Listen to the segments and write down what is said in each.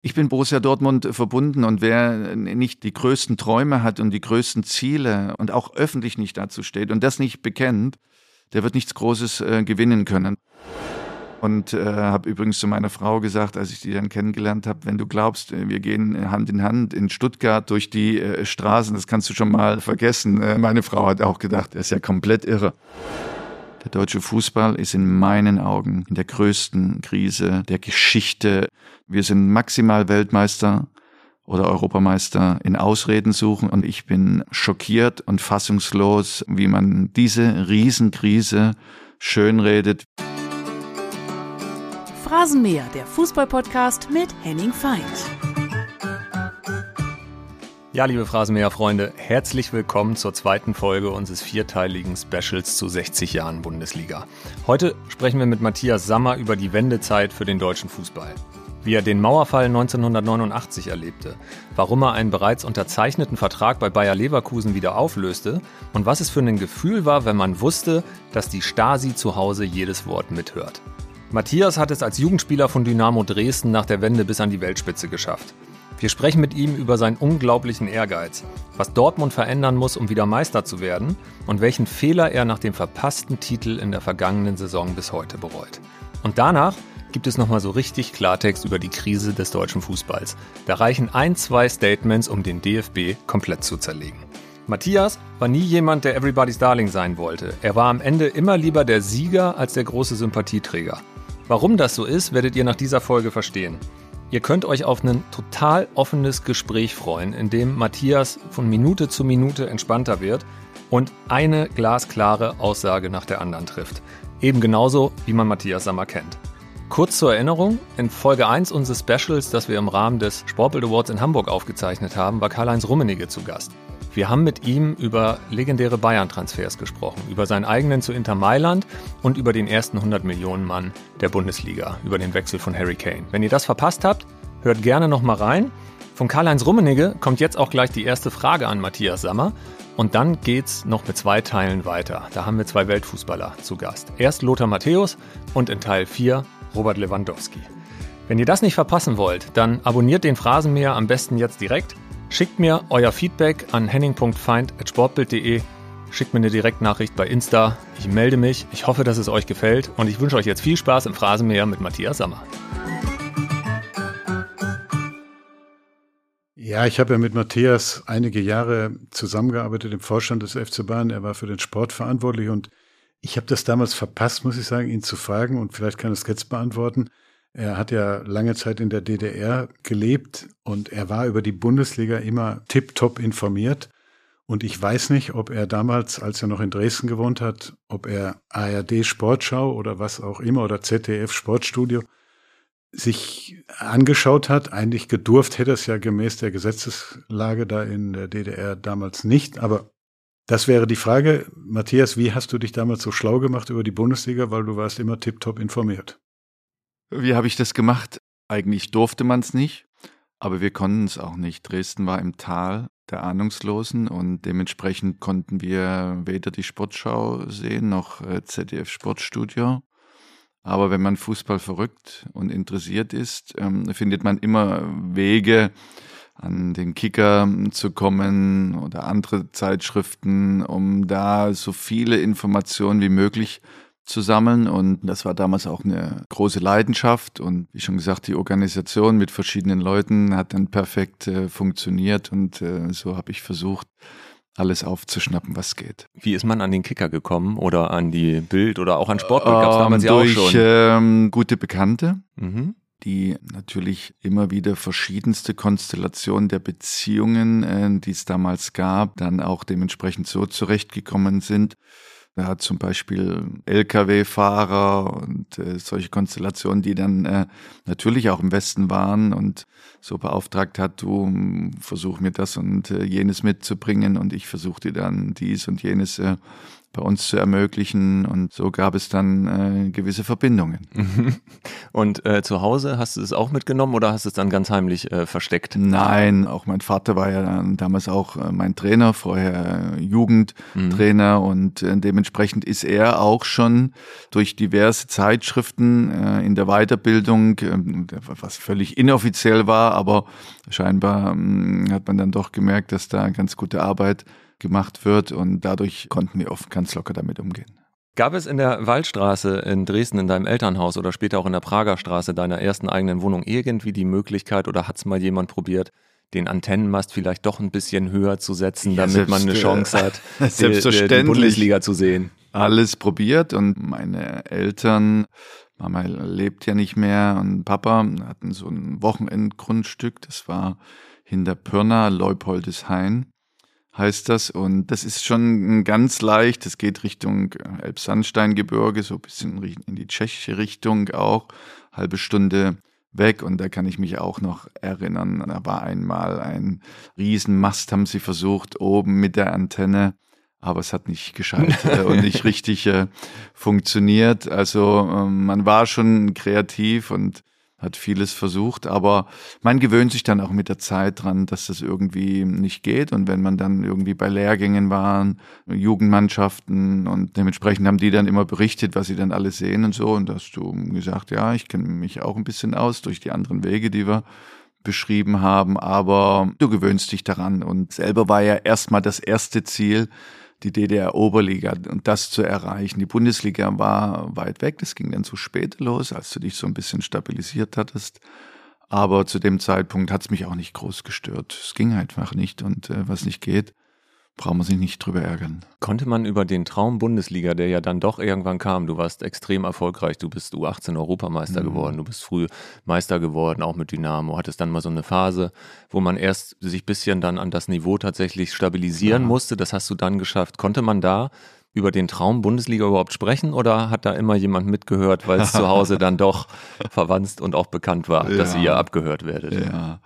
Ich bin Borussia Dortmund verbunden und wer nicht die größten Träume hat und die größten Ziele und auch öffentlich nicht dazu steht und das nicht bekennt, der wird nichts Großes äh, gewinnen können. Und äh, habe übrigens zu meiner Frau gesagt, als ich die dann kennengelernt habe, wenn du glaubst, äh, wir gehen Hand in Hand in Stuttgart durch die äh, Straßen, das kannst du schon mal vergessen. Äh, meine Frau hat auch gedacht, er ist ja komplett irre. Der deutsche Fußball ist in meinen Augen in der größten Krise der Geschichte. Wir sind maximal Weltmeister oder Europameister in Ausreden suchen und ich bin schockiert und fassungslos, wie man diese Riesenkrise schönredet. Phrasenmäher, der Fußballpodcast mit Henning Feind. Ja, liebe Phrasenmäher-Freunde, herzlich willkommen zur zweiten Folge unseres vierteiligen Specials zu 60 Jahren Bundesliga. Heute sprechen wir mit Matthias Sammer über die Wendezeit für den deutschen Fußball. Wie er den Mauerfall 1989 erlebte, warum er einen bereits unterzeichneten Vertrag bei Bayer Leverkusen wieder auflöste und was es für ein Gefühl war, wenn man wusste, dass die Stasi zu Hause jedes Wort mithört. Matthias hat es als Jugendspieler von Dynamo Dresden nach der Wende bis an die Weltspitze geschafft. Wir sprechen mit ihm über seinen unglaublichen Ehrgeiz, was Dortmund verändern muss, um wieder Meister zu werden und welchen Fehler er nach dem verpassten Titel in der vergangenen Saison bis heute bereut. Und danach gibt es nochmal so richtig Klartext über die Krise des deutschen Fußballs. Da reichen ein, zwei Statements, um den DFB komplett zu zerlegen. Matthias war nie jemand, der Everybody's Darling sein wollte. Er war am Ende immer lieber der Sieger als der große Sympathieträger. Warum das so ist, werdet ihr nach dieser Folge verstehen. Ihr könnt euch auf ein total offenes Gespräch freuen, in dem Matthias von Minute zu Minute entspannter wird und eine glasklare Aussage nach der anderen trifft. Eben genauso, wie man Matthias Sammer kennt. Kurz zur Erinnerung, in Folge 1 unseres Specials, das wir im Rahmen des Sportbild Awards in Hamburg aufgezeichnet haben, war Karl-Heinz Rummenigge zu Gast. Wir haben mit ihm über legendäre Bayern-Transfers gesprochen, über seinen eigenen zu Inter Mailand und über den ersten 100 Millionen Mann der Bundesliga, über den Wechsel von Harry Kane. Wenn ihr das verpasst habt, hört gerne noch mal rein. Von Karl-Heinz Rummenigge kommt jetzt auch gleich die erste Frage an Matthias Sammer. Und dann geht's noch mit zwei Teilen weiter. Da haben wir zwei Weltfußballer zu Gast. Erst Lothar Matthäus und in Teil 4 Robert Lewandowski. Wenn ihr das nicht verpassen wollt, dann abonniert den Phrasenmäher am besten jetzt direkt Schickt mir euer Feedback an henning.feind.sportbild.de. Schickt mir eine Direktnachricht bei Insta. Ich melde mich. Ich hoffe, dass es euch gefällt. Und ich wünsche euch jetzt viel Spaß im Phrasenmäher mit Matthias Sammer. Ja, ich habe ja mit Matthias einige Jahre zusammengearbeitet im Vorstand des FC Bayern. Er war für den Sport verantwortlich und ich habe das damals verpasst, muss ich sagen, ihn zu fragen und vielleicht kann er es jetzt beantworten. Er hat ja lange Zeit in der DDR gelebt und er war über die Bundesliga immer tiptop informiert. Und ich weiß nicht, ob er damals, als er noch in Dresden gewohnt hat, ob er ARD Sportschau oder was auch immer oder ZDF Sportstudio sich angeschaut hat. Eigentlich gedurft hätte es ja gemäß der Gesetzeslage da in der DDR damals nicht. Aber das wäre die Frage. Matthias, wie hast du dich damals so schlau gemacht über die Bundesliga, weil du warst immer tiptop informiert? Wie habe ich das gemacht? Eigentlich durfte man es nicht, aber wir konnten es auch nicht. Dresden war im Tal der Ahnungslosen und dementsprechend konnten wir weder die Sportschau sehen noch äh, ZDF Sportstudio. Aber wenn man Fußball verrückt und interessiert ist, ähm, findet man immer Wege, an den Kicker zu kommen oder andere Zeitschriften, um da so viele Informationen wie möglich zu sammeln. Und das war damals auch eine große Leidenschaft. Und wie schon gesagt, die Organisation mit verschiedenen Leuten hat dann perfekt äh, funktioniert. Und äh, so habe ich versucht, alles aufzuschnappen, was geht. Wie ist man an den Kicker gekommen oder an die Bild oder auch an Sportbild? Gab es damals ähm, ja auch durch, schon. Ähm, gute Bekannte. Mhm. die natürlich immer wieder verschiedenste Konstellationen der Beziehungen, äh, die es damals gab, dann auch dementsprechend so zurechtgekommen sind. Er hat zum Beispiel Lkw-Fahrer und äh, solche Konstellationen, die dann äh, natürlich auch im Westen waren und so beauftragt hat, du versuch mir das und äh, jenes mitzubringen und ich versuchte dann dies und jenes äh, bei uns zu ermöglichen. Und so gab es dann äh, gewisse Verbindungen. Und äh, zu Hause hast du es auch mitgenommen oder hast du es dann ganz heimlich äh, versteckt? Nein, auch mein Vater war ja damals auch äh, mein Trainer, vorher äh, Jugendtrainer mhm. und äh, dementsprechend ist er auch schon durch diverse Zeitschriften in der Weiterbildung, äh, was völlig inoffiziell war, aber scheinbar äh, hat man dann doch gemerkt, dass da ganz gute Arbeit gemacht wird und dadurch konnten wir oft ganz locker damit umgehen. Gab es in der Waldstraße in Dresden in deinem Elternhaus oder später auch in der Prager Straße deiner ersten eigenen Wohnung irgendwie die Möglichkeit oder hat es mal jemand probiert, den Antennenmast vielleicht doch ein bisschen höher zu setzen, ja, damit man eine Chance hat, selbstverständlich. Die, die Bundesliga zu sehen? Alles probiert und meine Eltern, Mama lebt ja nicht mehr und Papa hatten so ein Wochenendgrundstück, das war hinter Pirna, Leupoldeshain heißt das. Und das ist schon ganz leicht. Es geht Richtung äh, Elbsandsteingebirge, so ein bisschen in die tschechische Richtung auch. Halbe Stunde weg. Und da kann ich mich auch noch erinnern. Da war einmal ein Riesenmast, haben sie versucht, oben mit der Antenne. Aber es hat nicht geschaltet äh, und nicht richtig äh, funktioniert. Also äh, man war schon kreativ und hat vieles versucht, aber man gewöhnt sich dann auch mit der Zeit dran, dass das irgendwie nicht geht. Und wenn man dann irgendwie bei Lehrgängen waren, Jugendmannschaften und dementsprechend haben die dann immer berichtet, was sie dann alles sehen und so. Und da hast du gesagt, ja, ich kenne mich auch ein bisschen aus durch die anderen Wege, die wir beschrieben haben, aber du gewöhnst dich daran. Und selber war ja erstmal das erste Ziel, die DDR-Oberliga und das zu erreichen. Die Bundesliga war weit weg, das ging dann zu spät los, als du dich so ein bisschen stabilisiert hattest. Aber zu dem Zeitpunkt hat es mich auch nicht groß gestört. Es ging einfach nicht und äh, was nicht geht, braucht man sich nicht drüber ärgern. Konnte man über den Traum Bundesliga, der ja dann doch irgendwann kam, du warst extrem erfolgreich, du bist U18 Europameister mhm. geworden, du bist früh Meister geworden, auch mit Dynamo, hattest dann mal so eine Phase, wo man erst sich ein bisschen dann an das Niveau tatsächlich stabilisieren ja. musste, das hast du dann geschafft. Konnte man da über den Traum Bundesliga überhaupt sprechen oder hat da immer jemand mitgehört, weil es zu Hause dann doch verwandt und auch bekannt war, ja. dass ihr abgehört werdet? Ja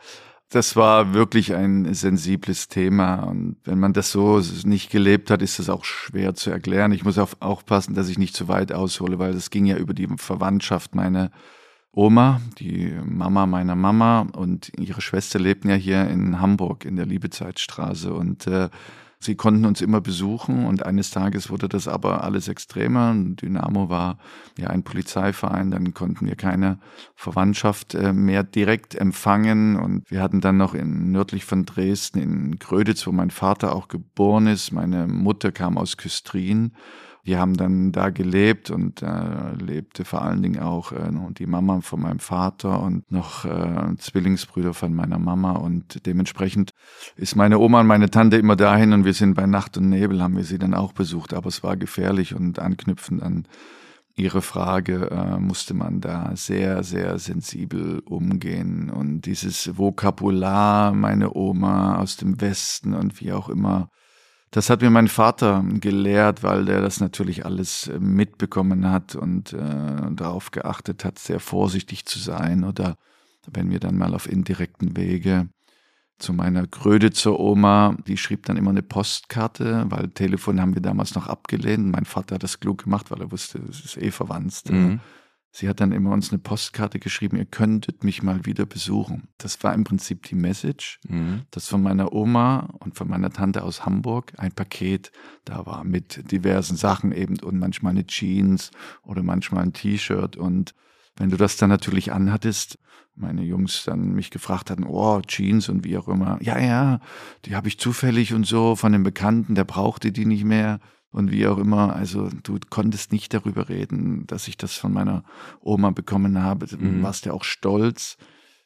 das war wirklich ein sensibles Thema. Und wenn man das so nicht gelebt hat, ist das auch schwer zu erklären. Ich muss auch aufpassen, dass ich nicht zu weit aushole, weil das ging ja über die Verwandtschaft. Meine Oma, die Mama meiner Mama und ihre Schwester lebten ja hier in Hamburg in der Liebezeitstraße. Und äh, Sie konnten uns immer besuchen und eines Tages wurde das aber alles extremer. Dynamo war ja ein Polizeiverein, dann konnten wir keine Verwandtschaft äh, mehr direkt empfangen und wir hatten dann noch in nördlich von Dresden in Gröditz, wo mein Vater auch geboren ist. Meine Mutter kam aus Küstrin die haben dann da gelebt und äh, lebte vor allen Dingen auch äh, die Mama von meinem Vater und noch äh, Zwillingsbrüder von meiner Mama und dementsprechend ist meine Oma und meine Tante immer dahin und wir sind bei Nacht und Nebel haben wir sie dann auch besucht, aber es war gefährlich und anknüpfend an Ihre Frage äh, musste man da sehr, sehr sensibel umgehen. Und dieses Vokabular, meine Oma aus dem Westen und wie auch immer, das hat mir mein Vater gelehrt, weil der das natürlich alles äh, mitbekommen hat und äh, darauf geachtet hat, sehr vorsichtig zu sein. Oder wenn wir dann mal auf indirekten Wege zu meiner Gröditzer Oma, die schrieb dann immer eine Postkarte, weil Telefon haben wir damals noch abgelehnt. Mein Vater hat das klug gemacht, weil er wusste, es ist eh verwandt. Mhm. Sie hat dann immer uns eine Postkarte geschrieben, ihr könntet mich mal wieder besuchen. Das war im Prinzip die Message, mhm. dass von meiner Oma und von meiner Tante aus Hamburg ein Paket da war mit diversen Sachen eben und manchmal eine Jeans oder manchmal ein T-Shirt. Und wenn du das dann natürlich anhattest, meine Jungs dann mich gefragt hatten, oh, Jeans und wie auch immer. Ja, ja, die habe ich zufällig und so von einem Bekannten, der brauchte die nicht mehr und wie auch immer. Also du konntest nicht darüber reden, dass ich das von meiner Oma bekommen habe. Du mhm. warst ja auch stolz.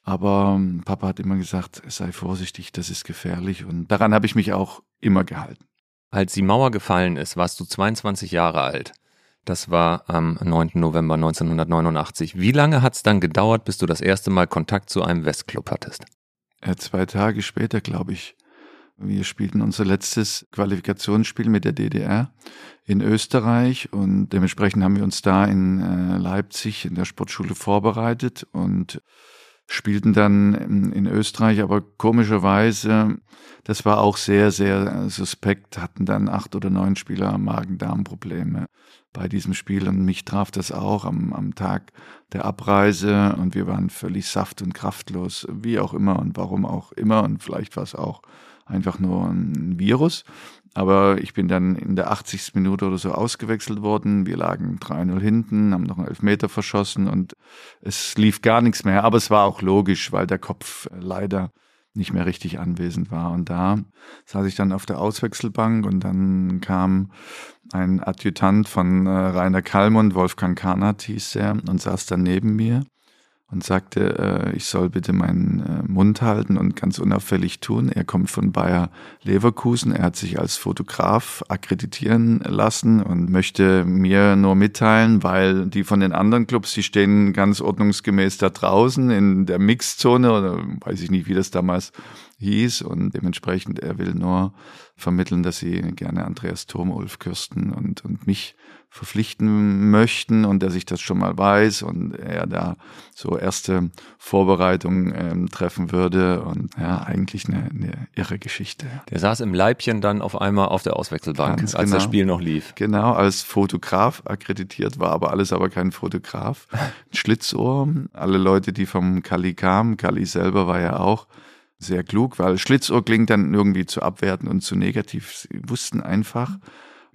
Aber ähm, Papa hat immer gesagt, sei vorsichtig, das ist gefährlich. Und daran habe ich mich auch immer gehalten. Als die Mauer gefallen ist, warst du 22 Jahre alt. Das war am 9. November 1989. Wie lange hat es dann gedauert, bis du das erste Mal Kontakt zu einem Westclub hattest? Ja, äh, zwei Tage später, glaube ich. Wir spielten unser letztes Qualifikationsspiel mit der DDR in Österreich und dementsprechend haben wir uns da in äh, Leipzig in der Sportschule vorbereitet und spielten dann in Österreich, aber komischerweise, das war auch sehr, sehr suspekt, hatten dann acht oder neun Spieler Magen-Darm-Probleme bei diesem Spiel und mich traf das auch am, am Tag der Abreise und wir waren völlig saft- und kraftlos, wie auch immer und warum auch immer und vielleicht war es auch einfach nur ein Virus. Aber ich bin dann in der 80. Minute oder so ausgewechselt worden. Wir lagen 3-0 hinten, haben noch einen Elfmeter verschossen und es lief gar nichts mehr. Aber es war auch logisch, weil der Kopf leider nicht mehr richtig anwesend war. Und da saß ich dann auf der Auswechselbank und dann kam ein Adjutant von äh, Rainer Kallmund, Wolfgang Karnat hieß er, und saß dann neben mir und sagte, äh, ich soll bitte meinen äh, Mund halten und ganz unauffällig tun. Er kommt von Bayer Leverkusen. Er hat sich als Fotograf akkreditieren lassen und möchte mir nur mitteilen, weil die von den anderen Clubs, die stehen ganz ordnungsgemäß da draußen in der Mixzone oder weiß ich nicht, wie das damals hieß und dementsprechend er will nur vermitteln, dass sie gerne Andreas Thom, Ulf Kürsten und, und mich verpflichten möchten und dass ich das schon mal weiß und er da so erste Vorbereitungen ähm, treffen würde und ja, eigentlich eine, eine irre Geschichte. Der saß im Leibchen dann auf einmal auf der Auswechselbank, Ganz als genau. das Spiel noch lief. Genau, als Fotograf akkreditiert war, aber alles aber kein Fotograf. Schlitzohr, alle Leute, die vom Kali kamen, Kali selber war ja auch sehr klug, weil Schlitzohr klingt dann irgendwie zu abwerten und zu negativ. Sie wussten einfach,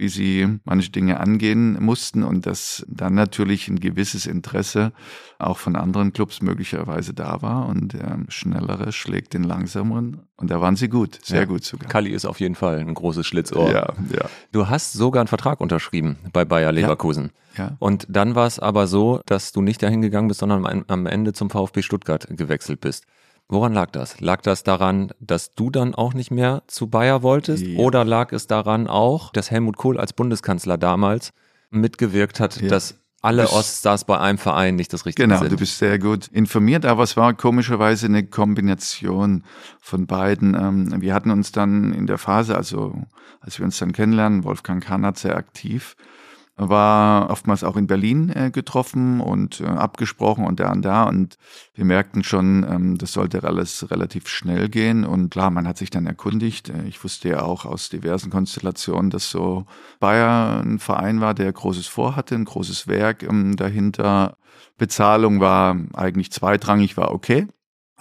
wie sie manche Dinge angehen mussten und dass dann natürlich ein gewisses Interesse auch von anderen Clubs möglicherweise da war und der Schnellere schlägt den Langsameren und da waren sie gut, sehr ja. gut sogar. Kali ist auf jeden Fall ein großes Schlitzohr. Ja, ja. Du hast sogar einen Vertrag unterschrieben bei Bayer Leverkusen. Ja. ja. Und dann war es aber so, dass du nicht dahin gegangen bist, sondern am Ende zum VfB Stuttgart gewechselt bist. Woran lag das? Lag das daran, dass du dann auch nicht mehr zu Bayer wolltest? Ja. Oder lag es daran auch, dass Helmut Kohl als Bundeskanzler damals mitgewirkt hat, ja. dass alle Oststars bei einem Verein nicht das Richtige genau, sind. Genau, du bist sehr gut informiert, aber es war komischerweise eine Kombination von beiden. Ähm, wir hatten uns dann in der Phase, also als wir uns dann kennenlernen, Wolfgang Kannert sehr aktiv, war oftmals auch in Berlin äh, getroffen und äh, abgesprochen und da und da und wir merkten schon, ähm, das sollte alles relativ schnell gehen und klar, man hat sich dann erkundigt. Äh, ich wusste ja auch aus diversen Konstellationen, dass so Bayer ein Verein war, der großes vorhatte, ein großes Werk ähm, dahinter. Bezahlung war eigentlich zweitrangig, war okay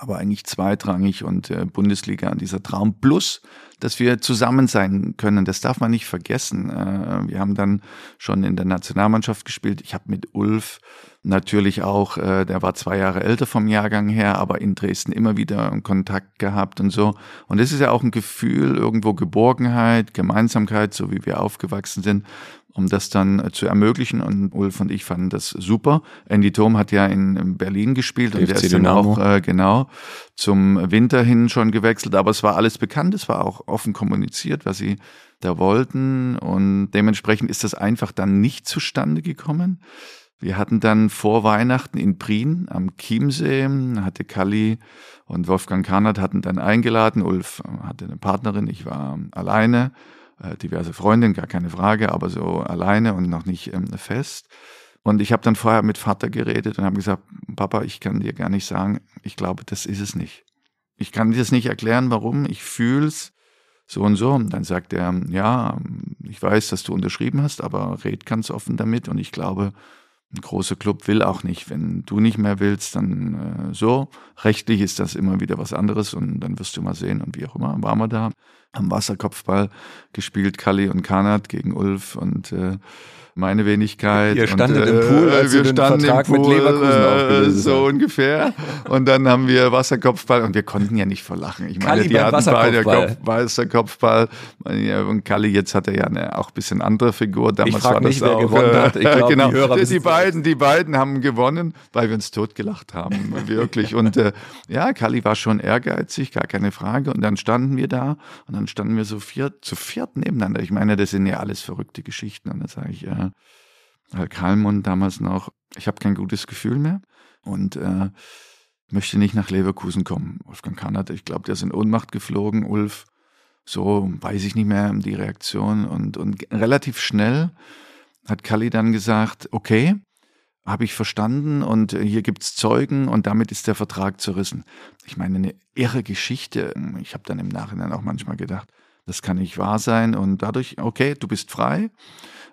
aber eigentlich zweitrangig und äh, Bundesliga an dieser Traum. Plus, dass wir zusammen sein können, das darf man nicht vergessen. Äh, wir haben dann schon in der Nationalmannschaft gespielt. Ich habe mit Ulf natürlich auch, äh, der war zwei Jahre älter vom Jahrgang her, aber in Dresden immer wieder Kontakt gehabt und so. Und das ist ja auch ein Gefühl, irgendwo Geborgenheit, Gemeinsamkeit, so wie wir aufgewachsen sind um das dann zu ermöglichen. Und Ulf und ich fanden das super. Andy Thom hat ja in Berlin gespielt und der ist dann auch äh, genau zum Winter hin schon gewechselt. Aber es war alles bekannt, es war auch offen kommuniziert, was sie da wollten. Und dementsprechend ist das einfach dann nicht zustande gekommen. Wir hatten dann vor Weihnachten in Prien am Chiemsee, hatte Kalli und Wolfgang Karnert hatten dann eingeladen. Ulf hatte eine Partnerin, ich war alleine äh, diverse Freundinnen, gar keine Frage, aber so alleine und noch nicht ähm, fest. Und ich habe dann vorher mit Vater geredet und habe gesagt, Papa, ich kann dir gar nicht sagen, ich glaube, das ist es nicht. Ich kann dir das nicht erklären, warum. Ich fühl's so und so. Und dann sagt er, ja, ich weiß, dass du unterschrieben hast, aber red ganz offen damit. Und ich glaube, ein großer Club will auch nicht. Wenn du nicht mehr willst, dann äh, so. Rechtlich ist das immer wieder was anderes und dann wirst du mal sehen und wie auch immer. Waren wir da, haben Wasserkopfball gespielt, Kalli und Kanat gegen Ulf und äh, meine Wenigkeit. Ihr standet und, äh, im Pool, als wir den standen Vertrag im Pool, mit Leverkusen äh, So ungefähr. Und dann haben wir Wasserkopfball und wir konnten ja nicht verlachen. Ich meine, Kalli die hatten beide Kopf, Wasserkopfball. Und Kalli, jetzt hat er ja eine auch ein bisschen andere Figur. Damals ich war nicht, das wer auch, gewonnen hat. Ich glaub, genau. die, Hörer die, die beiden, die beiden haben gewonnen, weil wir uns totgelacht haben. Wirklich. Und äh, ja, Kalli war schon ehrgeizig, gar keine Frage. Und dann standen wir da und dann standen wir so vier, zu viert nebeneinander. Ich meine, das sind ja alles verrückte Geschichten. Und dann sage ich, ja, Herr Kalmund damals noch, ich habe kein gutes Gefühl mehr und äh, möchte nicht nach Leverkusen kommen. Wolfgang Kannert, ich glaube, der ist in Ohnmacht geflogen, Ulf, so weiß ich nicht mehr die Reaktion und, und relativ schnell hat Kalli dann gesagt, okay, habe ich verstanden und hier gibt's Zeugen und damit ist der Vertrag zerrissen. Ich meine, eine irre Geschichte. Ich habe dann im Nachhinein auch manchmal gedacht, das kann nicht wahr sein und dadurch, okay, du bist frei.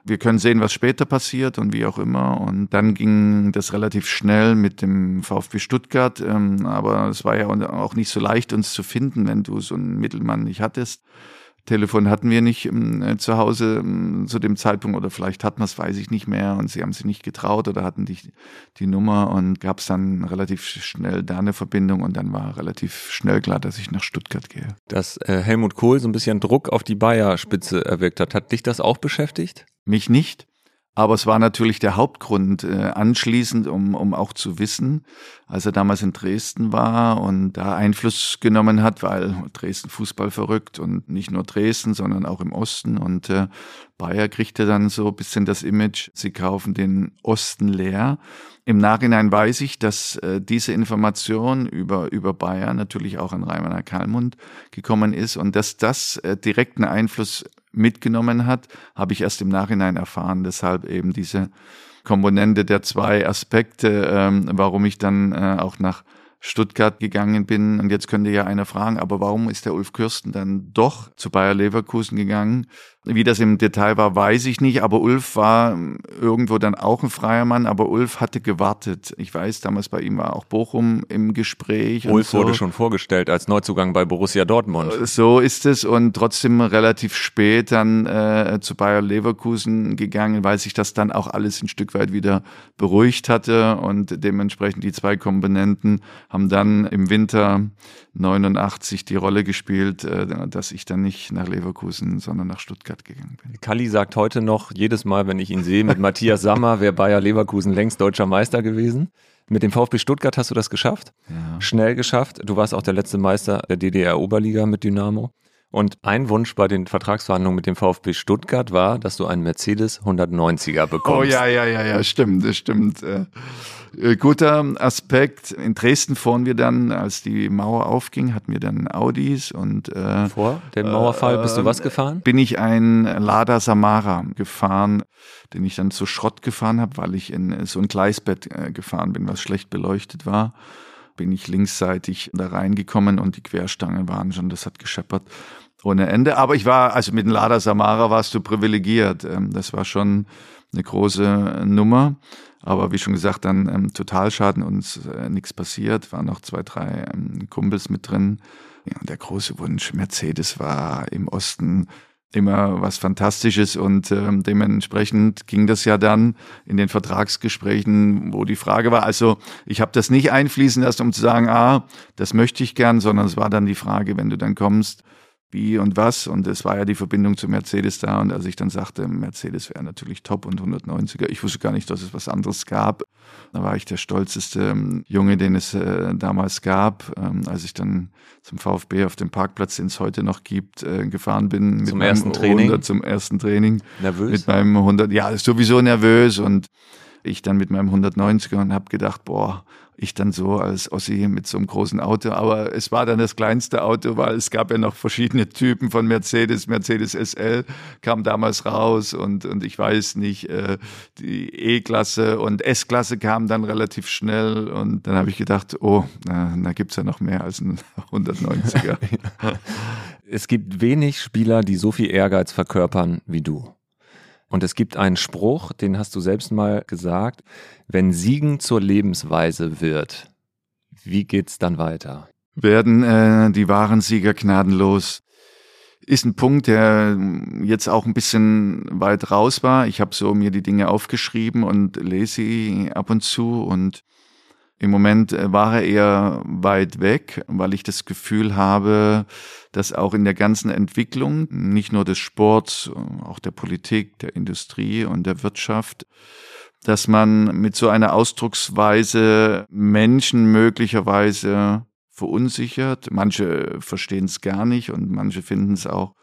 Wir können sehen, was später passiert und wie auch immer. Und dann ging das relativ schnell mit dem VfB Stuttgart. Ähm, aber es war ja auch nicht so leicht, uns zu finden, wenn du so einen Mittelmann nicht hattest. Telefon hatten wir nicht ähm, äh, zu Hause ähm, zu dem Zeitpunkt oder vielleicht hatten wir es, weiß ich nicht mehr und sie haben sich nicht getraut oder hatten die, die Nummer und gab es dann relativ schnell da eine Verbindung und dann war relativ schnell klar, dass ich nach Stuttgart gehe. Dass äh, Helmut Kohl so ein bisschen Druck auf die Bayer-Spitze erwirkt hat, hat dich das auch beschäftigt? Mich nicht. Aber es war natürlich der Hauptgrund äh, anschließend, um, um auch zu wissen, als er damals in Dresden war und da Einfluss genommen hat, weil Dresden Fußball verrückt und nicht nur Dresden, sondern auch im Osten. Und äh, Bayer kriegte dann so ein bisschen das Image, sie kaufen den Osten leer. Im Nachhinein weiß ich, dass äh, diese Information über, über Bayer natürlich auch an Reimann Kalmund gekommen ist und dass das äh, direkten Einfluss mitgenommen hat, habe ich erst im Nachhinein erfahren. Deshalb eben diese Komponente der zwei Aspekte, ähm, warum ich dann äh, auch nach Stuttgart gegangen bin. Und jetzt könnte ja einer fragen, aber warum ist der Ulf Kürsten dann doch zu Bayer Leverkusen gegangen? Wie das im Detail war, weiß ich nicht, aber Ulf war irgendwo dann auch ein freier Mann, aber Ulf hatte gewartet. Ich weiß, damals bei ihm war auch Bochum im Gespräch. Ulf so. wurde schon vorgestellt als Neuzugang bei Borussia Dortmund. Äh, so ist es und trotzdem relativ spät dann äh, zu Bayer Leverkusen gegangen, weil sich das dann auch alles ein Stück weit wieder beruhigt hatte und dementsprechend die zwei Komponenten haben dann im Winter 89 die Rolle gespielt, äh, dass ich dann nicht nach Leverkusen, sondern nach Stuttgart gegangen bin. Kalli sagt heute noch, jedes Mal, wenn ich ihn sehe, mit Matthias Sammer wäre Bayer Leverkusen längst deutscher Meister gewesen. Mit dem VfB Stuttgart hast du das geschafft. Ja. Schnell geschafft. Du warst auch der letzte Meister der DDR-Oberliga mit Dynamo. Und ein Wunsch bei den Vertragsverhandlungen mit dem VfB Stuttgart war, dass du einen Mercedes 190er bekommst. Oh ja, ja, ja, ja, stimmt, das stimmt. Äh, äh, guter Aspekt. In Dresden fuhren wir dann, als die Mauer aufging, hatten wir dann Audis und äh, vor dem Mauerfall bist du was gefahren? Bin ich ein Lada Samara gefahren, den ich dann zu Schrott gefahren habe, weil ich in so ein Gleisbett äh, gefahren bin, was schlecht beleuchtet war bin ich linksseitig da reingekommen und die Querstangen waren schon, das hat gescheppert ohne Ende. Aber ich war, also mit dem Lada Samara warst du privilegiert. Ähm, das war schon eine große Nummer. Aber wie schon gesagt, dann ähm, Totalschaden, uns äh, nichts passiert, waren noch zwei, drei ähm, Kumpels mit drin. Ja, und der große Wunsch, Mercedes war im Osten immer was Fantastisches und ähm, dementsprechend ging das ja dann in den Vertragsgesprächen, wo die Frage war, also ich habe das nicht einfließen lassen, um zu sagen, ah, das möchte ich gern, sondern es war dann die Frage, wenn du dann kommst, wie und was. Und es war ja die Verbindung zu Mercedes da. Und als ich dann sagte, Mercedes wäre natürlich top und 190er, ich wusste gar nicht, dass es was anderes gab. Da war ich der stolzeste ähm, Junge, den es äh, damals gab. Ähm, als ich dann zum VfB auf dem Parkplatz, den es heute noch gibt, äh, gefahren bin. Zum ersten Training? 100, zum ersten Training. Nervös? Mit meinem 100, ja, sowieso nervös. Und ich dann mit meinem 190er und habe gedacht, boah, ich dann so als Ossi mit so einem großen Auto. Aber es war dann das kleinste Auto, weil es gab ja noch verschiedene Typen von Mercedes. Mercedes SL kam damals raus und, und ich weiß nicht, äh, die E-Klasse und S-Klasse kam dann relativ schnell. Und dann habe ich gedacht, oh, na, da gibt's ja noch mehr als ein 190er. es gibt wenig Spieler, die so viel Ehrgeiz verkörpern wie du. Und es gibt einen Spruch, den hast du selbst mal gesagt, wenn Siegen zur Lebensweise wird, wie geht's dann weiter? Werden äh, die wahren Sieger gnadenlos? Ist ein Punkt, der jetzt auch ein bisschen weit raus war. Ich habe so mir die Dinge aufgeschrieben und lese sie ab und zu und im Moment äh, war er eher weit weg, weil ich das Gefühl habe, dass auch in der ganzen Entwicklung, nicht nur des Sports, auch der Politik, der Industrie und der Wirtschaft, dass man mit so einer Ausdrucksweise Menschen möglicherweise verunsichert. Manche verstehen es gar nicht und manche finden es auch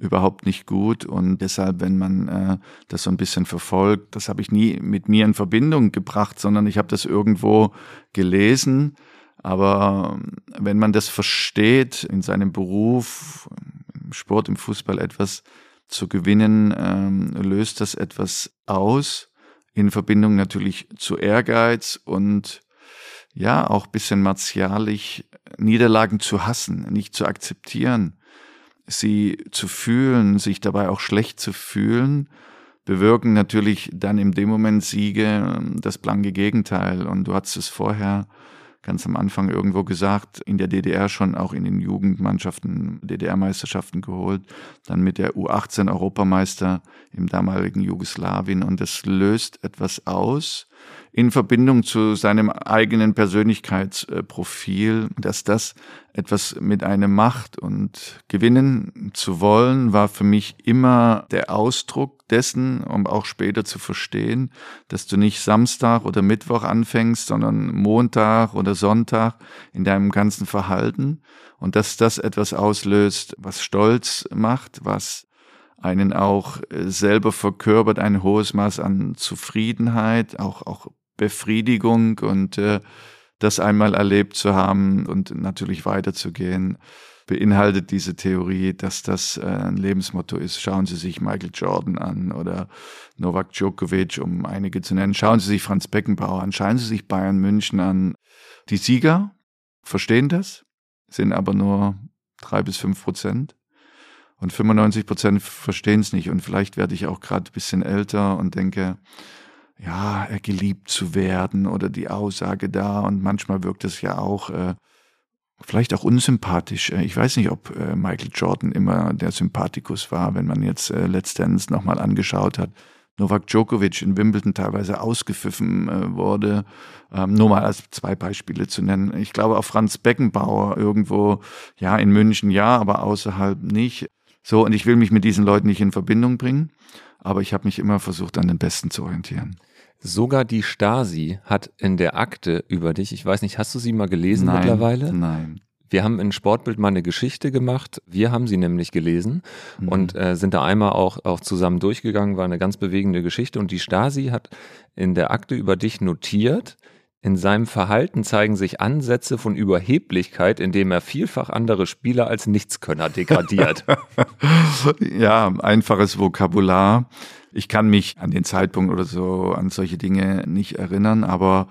überhaupt nicht gut. Und deshalb, wenn man äh, das so ein bisschen verfolgt, das habe ich nie mit mir in Verbindung gebracht, sondern ich habe das irgendwo gelesen. Aber ähm, wenn man das versteht, in seinem Beruf, im Sport, im Fußball etwas zu gewinnen, ähm, löst das etwas aus in Verbindung natürlich zu Ehrgeiz und ja, auch bisschen martialisch Niederlagen zu hassen, nicht zu akzeptieren, sie zu fühlen, sich dabei auch schlecht zu fühlen, bewirken natürlich dann in dem Moment Siege das blanke Gegenteil. Und du hattest es vorher ganz am Anfang irgendwo gesagt, in der DDR schon auch in den Jugendmannschaften DDR-Meisterschaften geholt, dann mit der U18 Europameister im damaligen Jugoslawien und das löst etwas aus in Verbindung zu seinem eigenen Persönlichkeitsprofil, dass das etwas mit einem macht und gewinnen zu wollen, war für mich immer der Ausdruck dessen, um auch später zu verstehen, dass du nicht Samstag oder Mittwoch anfängst, sondern Montag oder Sonntag in deinem ganzen Verhalten und dass das etwas auslöst, was Stolz macht, was einen auch selber verkörpert, ein hohes Maß an Zufriedenheit, auch, auch Befriedigung und äh, das einmal erlebt zu haben und natürlich weiterzugehen, beinhaltet diese Theorie, dass das äh, ein Lebensmotto ist. Schauen Sie sich Michael Jordan an oder Novak Djokovic, um einige zu nennen. Schauen Sie sich Franz Beckenbauer an. Schauen Sie sich Bayern München an. Die Sieger verstehen das, sind aber nur drei bis fünf Prozent. Und 95 Prozent verstehen es nicht. Und vielleicht werde ich auch gerade ein bisschen älter und denke, ja, geliebt zu werden oder die Aussage da und manchmal wirkt es ja auch äh, vielleicht auch unsympathisch. Äh, ich weiß nicht, ob äh, Michael Jordan immer der Sympathikus war, wenn man jetzt äh, letztendlich nochmal angeschaut hat. Novak Djokovic in Wimbledon teilweise ausgepfiffen äh, wurde. Ähm, nur mal als zwei Beispiele zu nennen. Ich glaube auch Franz Beckenbauer irgendwo, ja, in München ja, aber außerhalb nicht. So, und ich will mich mit diesen Leuten nicht in Verbindung bringen, aber ich habe mich immer versucht, an den Besten zu orientieren. Sogar die Stasi hat in der Akte über dich, ich weiß nicht, hast du sie mal gelesen nein, mittlerweile? Nein. Wir haben in Sportbild mal eine Geschichte gemacht. Wir haben sie nämlich gelesen mhm. und äh, sind da einmal auch, auch zusammen durchgegangen. War eine ganz bewegende Geschichte. Und die Stasi hat in der Akte über dich notiert, in seinem Verhalten zeigen sich Ansätze von Überheblichkeit, indem er vielfach andere Spieler als Nichtskönner degradiert. ja, einfaches Vokabular. Ich kann mich an den Zeitpunkt oder so an solche Dinge nicht erinnern, aber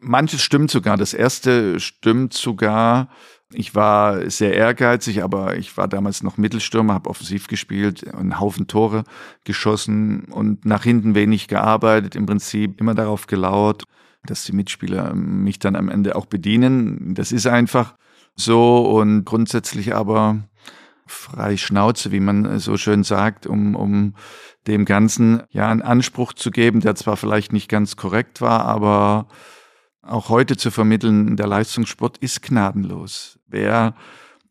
manches stimmt sogar. Das erste stimmt sogar. Ich war sehr ehrgeizig, aber ich war damals noch Mittelstürmer, habe offensiv gespielt, einen Haufen Tore geschossen und nach hinten wenig gearbeitet, im Prinzip immer darauf gelauert, dass die Mitspieler mich dann am Ende auch bedienen. Das ist einfach so und grundsätzlich aber frei Schnauze, wie man so schön sagt, um, um dem Ganzen ja einen Anspruch zu geben, der zwar vielleicht nicht ganz korrekt war, aber auch heute zu vermitteln, der Leistungssport ist gnadenlos. Wer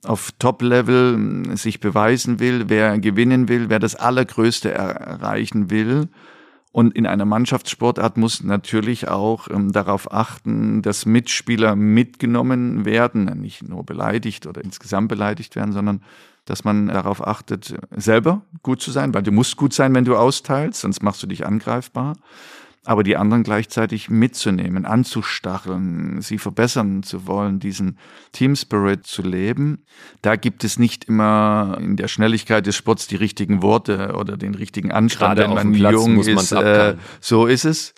auf Top-Level sich beweisen will, wer gewinnen will, wer das Allergrößte erreichen will, und in einer Mannschaftssportart muss natürlich auch ähm, darauf achten, dass Mitspieler mitgenommen werden, nicht nur beleidigt oder insgesamt beleidigt werden, sondern dass man darauf achtet, selber gut zu sein, weil du musst gut sein, wenn du austeilst, sonst machst du dich angreifbar. Aber die anderen gleichzeitig mitzunehmen, anzustacheln, sie verbessern zu wollen, diesen Team Spirit zu leben. Da gibt es nicht immer in der Schnelligkeit des Sports die richtigen Worte oder den richtigen Anstand, Gerade wenn man jung ist. Äh, so ist es.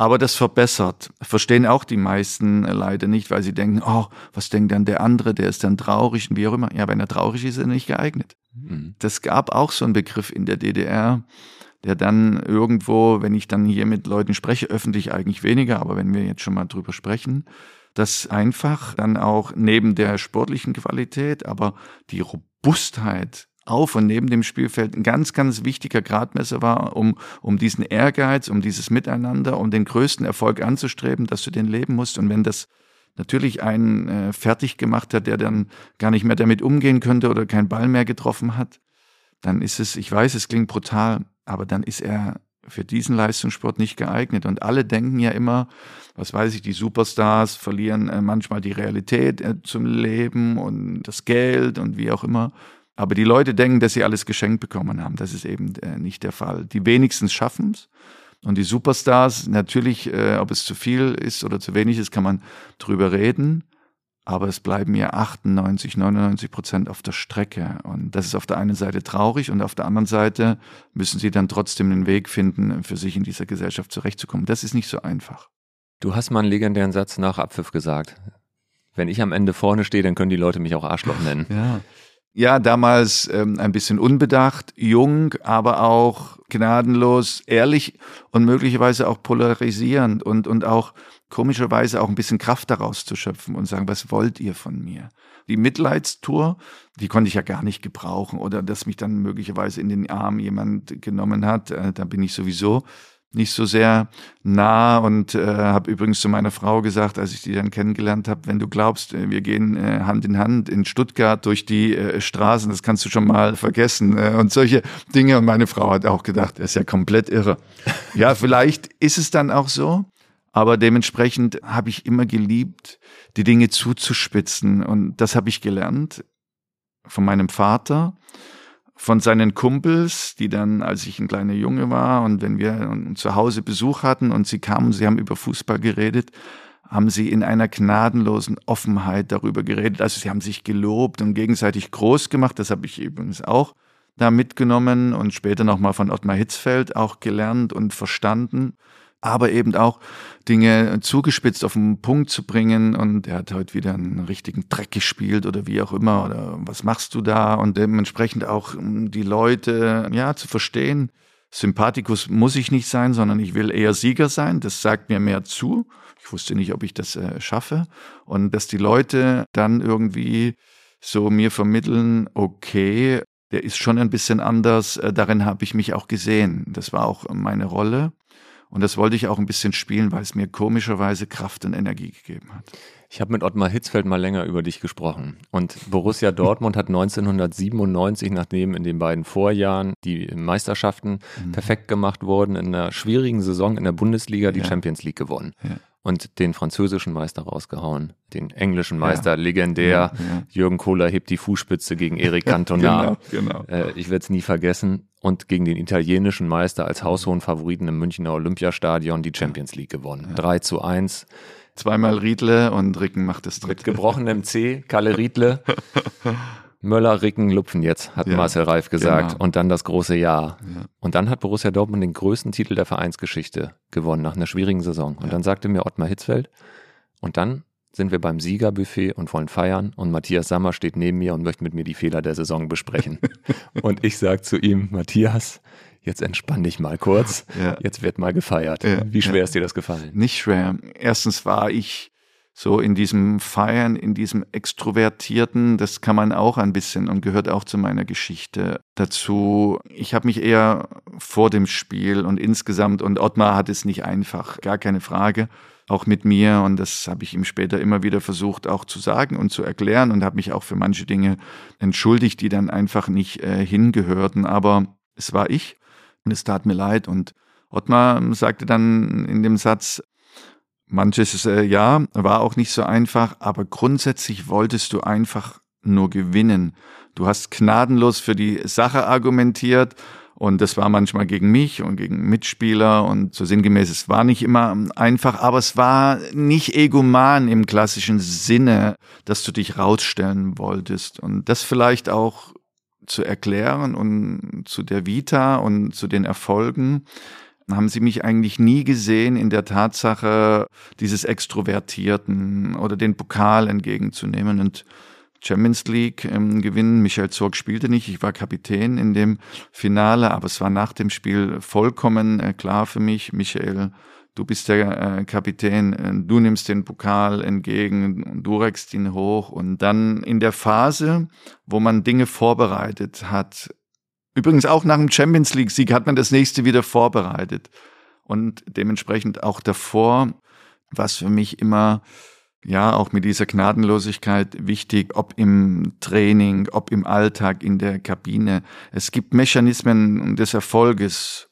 Aber das verbessert. Verstehen auch die meisten leider nicht, weil sie denken, oh, was denkt dann der andere, der ist dann traurig und wie auch immer. Ja, wenn er traurig ist, ist er nicht geeignet. Mhm. Das gab auch so einen Begriff in der DDR, der dann irgendwo, wenn ich dann hier mit Leuten spreche, öffentlich eigentlich weniger, aber wenn wir jetzt schon mal drüber sprechen, dass einfach dann auch neben der sportlichen Qualität, aber die Robustheit auf und neben dem Spielfeld ein ganz, ganz wichtiger Gradmesser war, um, um diesen Ehrgeiz, um dieses Miteinander, um den größten Erfolg anzustreben, dass du den leben musst. Und wenn das natürlich einen äh, fertig gemacht hat, der dann gar nicht mehr damit umgehen könnte oder keinen Ball mehr getroffen hat, dann ist es, ich weiß, es klingt brutal, aber dann ist er für diesen Leistungssport nicht geeignet. Und alle denken ja immer, was weiß ich, die Superstars verlieren äh, manchmal die Realität äh, zum Leben und das Geld und wie auch immer. Aber die Leute denken, dass sie alles geschenkt bekommen haben. Das ist eben äh, nicht der Fall. Die wenigstens schaffen es. Und die Superstars, natürlich, äh, ob es zu viel ist oder zu wenig ist, kann man drüber reden. aber es bleiben ja 98, 99 Prozent auf der Strecke. Und das ist auf der einen Seite traurig und auf der anderen Seite müssen sie dann trotzdem den Weg finden, für sich in dieser Gesellschaft zurechtzukommen. Das ist nicht so einfach. Du hast mal einen legendären Satz nach Abpfiff gesagt. Wenn ich am Ende vorne stehe, dann können die Leute mich auch Arschloch nennen. Ja. Ja, damals ähm, ein bisschen unbedacht, jung, aber auch gnadenlos, ehrlich und möglicherweise auch polarisierend und, und auch komischerweise auch ein bisschen Kraft daraus zu schöpfen und sagen, was wollt ihr von mir? Die Mitleidstour, die konnte ich ja gar nicht gebrauchen oder dass mich dann möglicherweise in den Arm jemand genommen hat, äh, da bin ich sowieso nicht so sehr nah und äh, habe übrigens zu meiner Frau gesagt, als ich die dann kennengelernt habe, wenn du glaubst, äh, wir gehen äh, Hand in Hand in Stuttgart durch die äh, Straßen, das kannst du schon mal vergessen äh, und solche Dinge. Und meine Frau hat auch gedacht, er ist ja komplett irre. Ja, vielleicht ist es dann auch so, aber dementsprechend habe ich immer geliebt, die Dinge zuzuspitzen und das habe ich gelernt von meinem Vater von seinen Kumpels, die dann, als ich ein kleiner Junge war und wenn wir zu Hause Besuch hatten und sie kamen, sie haben über Fußball geredet, haben sie in einer gnadenlosen Offenheit darüber geredet. Also sie haben sich gelobt und gegenseitig groß gemacht. Das habe ich übrigens auch da mitgenommen und später nochmal von Ottmar Hitzfeld auch gelernt und verstanden aber eben auch Dinge zugespitzt auf den Punkt zu bringen. Und er hat heute wieder einen richtigen Dreck gespielt oder wie auch immer. Oder was machst du da? Und dementsprechend auch die Leute, ja, zu verstehen. Sympathikus muss ich nicht sein, sondern ich will eher Sieger sein. Das sagt mir mehr zu. Ich wusste nicht, ob ich das äh, schaffe. Und dass die Leute dann irgendwie so mir vermitteln, okay, der ist schon ein bisschen anders. Äh, darin habe ich mich auch gesehen. Das war auch meine Rolle. Und das wollte ich auch ein bisschen spielen, weil es mir komischerweise Kraft und Energie gegeben hat. Ich habe mit Ottmar Hitzfeld mal länger über dich gesprochen. Und Borussia Dortmund hat 1997, nachdem in den beiden Vorjahren die Meisterschaften mhm. perfekt gemacht wurden, in einer schwierigen Saison in der Bundesliga die ja. Champions League gewonnen. Ja. Und den französischen Meister rausgehauen, den englischen Meister, ja. legendär. Jürgen Kohler hebt die Fußspitze gegen Eric Cantona. genau, genau. Äh, ich werde es nie vergessen. Und gegen den italienischen Meister als haushohen Favoriten im Münchner Olympiastadion die Champions League gewonnen. 3 zu 1 Zweimal Riedle und Ricken macht das dritte. Mit gebrochenem C, Kalle Riedle. Möller, Ricken, Lupfen jetzt, hat ja, Marcel Reif gesagt. Genau. Und dann das große Jahr. Ja. Und dann hat Borussia Dortmund den größten Titel der Vereinsgeschichte gewonnen, nach einer schwierigen Saison. Und ja. dann sagte mir Ottmar Hitzfeld, und dann sind wir beim Siegerbuffet und wollen feiern und Matthias Sammer steht neben mir und möchte mit mir die Fehler der Saison besprechen. und ich sage zu ihm, Matthias, jetzt entspann dich mal kurz, ja. jetzt wird mal gefeiert. Ja, Wie schwer ja. ist dir das gefallen? Nicht schwer. Erstens war ich so in diesem Feiern, in diesem Extrovertierten, das kann man auch ein bisschen und gehört auch zu meiner Geschichte dazu. Ich habe mich eher vor dem Spiel und insgesamt, und Ottmar hat es nicht einfach, gar keine Frage, auch mit mir und das habe ich ihm später immer wieder versucht auch zu sagen und zu erklären und habe mich auch für manche Dinge entschuldigt, die dann einfach nicht äh, hingehörten, aber es war ich und es tat mir leid. Und Ottmar sagte dann in dem Satz, manches äh, ja, war auch nicht so einfach, aber grundsätzlich wolltest du einfach nur gewinnen. Du hast gnadenlos für die Sache argumentiert und das war manchmal gegen mich und gegen Mitspieler und so sinngemäß, es war nicht immer einfach, aber es war nicht egoman im klassischen Sinne, dass du dich rausstellen wolltest. Und das vielleicht auch zu erklären und zu der Vita und zu den Erfolgen haben sie mich eigentlich nie gesehen in der Tatsache dieses Extrovertierten oder den Pokal entgegenzunehmen und Champions League ähm, gewinnen. Michael Zorg spielte nicht, ich war Kapitän in dem Finale, aber es war nach dem Spiel vollkommen äh, klar für mich, Michael du bist der äh, Kapitän, äh, du nimmst den Pokal entgegen, du reckst ihn hoch. Und dann in der Phase, wo man Dinge vorbereitet hat, übrigens auch nach dem Champions League Sieg hat man das nächste wieder vorbereitet. Und dementsprechend auch davor, was für mich immer ja, auch mit dieser Gnadenlosigkeit wichtig, ob im Training, ob im Alltag, in der Kabine. Es gibt Mechanismen des Erfolges,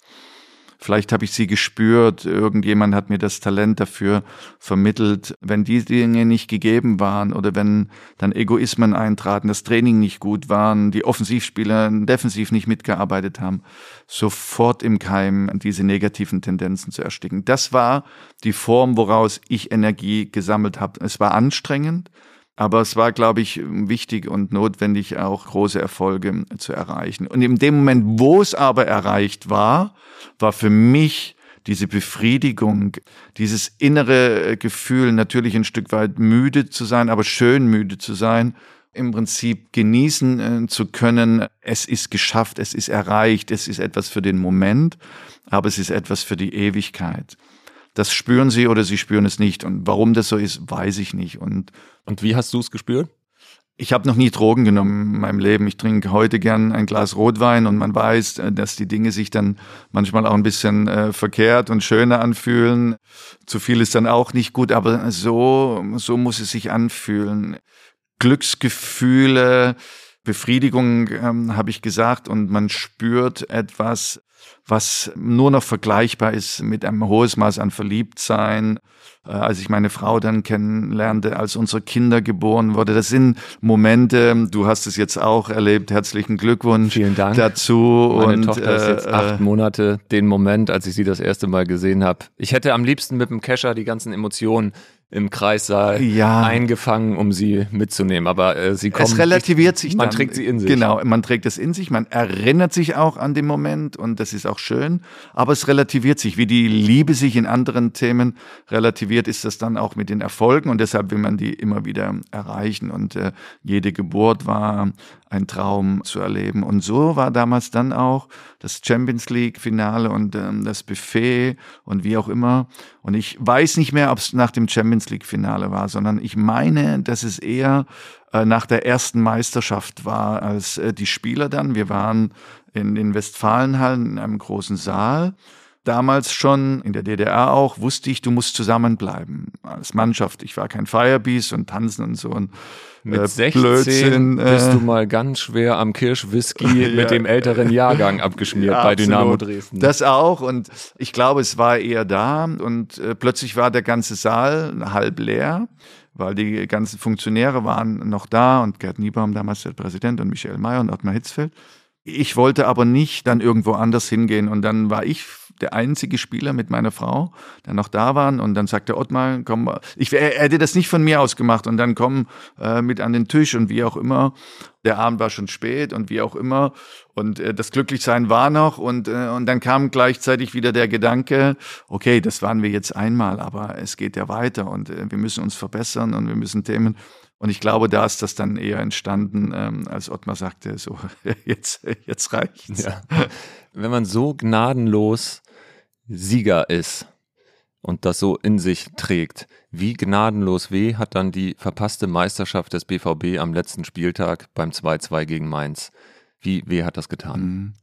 Vielleicht habe ich sie gespürt, irgendjemand hat mir das Talent dafür vermittelt. Wenn die Dinge nicht gegeben waren oder wenn dann Egoismen eintraten, das Training nicht gut waren, die Offensivspieler defensiv nicht mitgearbeitet haben, sofort im Keim diese negativen Tendenzen zu ersticken. Das war die Form, woraus ich Energie gesammelt habe. Es war anstrengend, Aber es war, glaube ich, wichtig und notwendig, auch große Erfolge zu erreichen. Und in dem Moment, wo es aber erreicht war, war für mich diese Befriedigung, dieses innere Gefühl, natürlich ein Stück weit müde zu sein, aber schön müde zu sein, im Prinzip genießen äh, zu können, es ist geschafft, es ist erreicht, es ist etwas für den Moment, aber es ist etwas für die Ewigkeit. Das spüren sie oder sie spüren es nicht. Und warum das so ist, weiß ich nicht. Und, und wie hast du es gespürt? Ich habe noch nie Drogen genommen in meinem Leben. Ich trinke heute gern ein Glas Rotwein und man weiß, äh, dass die Dinge sich dann manchmal auch ein bisschen äh, verkehrt und schöner anfühlen. Zu viel ist dann auch nicht gut, aber so, so muss es sich anfühlen. Glücksgefühle, Befriedigung, ähm, habe ich gesagt, und man spürt etwas, was nur noch vergleichbar ist mit einem hohes Maß an Verliebtsein. Äh, als ich meine Frau dann kennenlernte, als unsere Kinder geboren wurde, das sind Momente, du hast es jetzt auch erlebt, herzlichen Glückwunsch Vielen Dank. dazu. Meine und, Tochter ist jetzt äh, acht Monate, den Moment, als ich sie das erste Mal gesehen habe. Ich hätte am liebsten mit dem Kescher die ganzen Emotionen im Kreissaal Ja. eingefangen, um sie mitzunehmen. Aber äh, sie kommen. Es relativiert sich Man dann. trägt sie in sich. Genau, man trägt es in sich, man erinnert sich auch an den Moment und das ist auch schön, aber es relativiert sich. Wie die Liebe sich in anderen Themen relativiert, ist das dann auch mit den Erfolgen und deshalb will man die immer wieder erreichen und äh, jede Geburt war ein Traum zu erleben. Und so war damals dann auch das Champions League Finale und ähm, das Buffet und wie auch immer. Und ich weiß nicht mehr, ob es nach dem Champions League Finale war, sondern ich meine, dass es eher äh, nach der ersten Meisterschaft war, als äh, die Spieler dann. Wir waren in den Westfalenhallen in einem großen Saal. Damals schon, in der DDR auch, wusste ich, du musst zusammenbleiben als Mannschaft. Ich war kein Firebeast und tanzen und so. Und, Mit äh, 16 Blödsinn, bist äh, du mal ganz schwer am Kirschwhisky mit dem älteren Jahrgang abgeschmiert Ja, bei Dynamo absolut. Dresden. Das auch und ich glaube, es war eher da und äh, plötzlich war der ganze Saal halb leer, weil die ganzen Funktionäre waren noch da und Gerd Niebaum, damals der Präsident und Michael Mayer und Ottmar Hitzfeld. Ich wollte aber nicht dann irgendwo anders hingehen und dann war ich der einzige Spieler mit meiner Frau, der noch da waren und dann sagte Ottmar, komm, ich er hätte das nicht von mir aus gemacht und dann komm äh, mit an den Tisch und wie auch immer. Der Abend war schon spät und wie auch immer und äh, das Glücklichsein war noch und äh, und dann kam gleichzeitig wieder der Gedanke, okay, das waren wir jetzt einmal, aber es geht ja weiter und äh, wir müssen uns verbessern und wir müssen Themen und ich glaube, da ist das dann eher entstanden, ähm, als Ottmar sagte, so jetzt jetzt reicht's. Ja. Wenn man so gnadenlos Sieger ist und das so in sich trägt, wie gnadenlos weh hat dann die verpasste Meisterschaft des BVB am letzten Spieltag beim 2-2 gegen Mainz? Wie weh hat das getan? Mhm.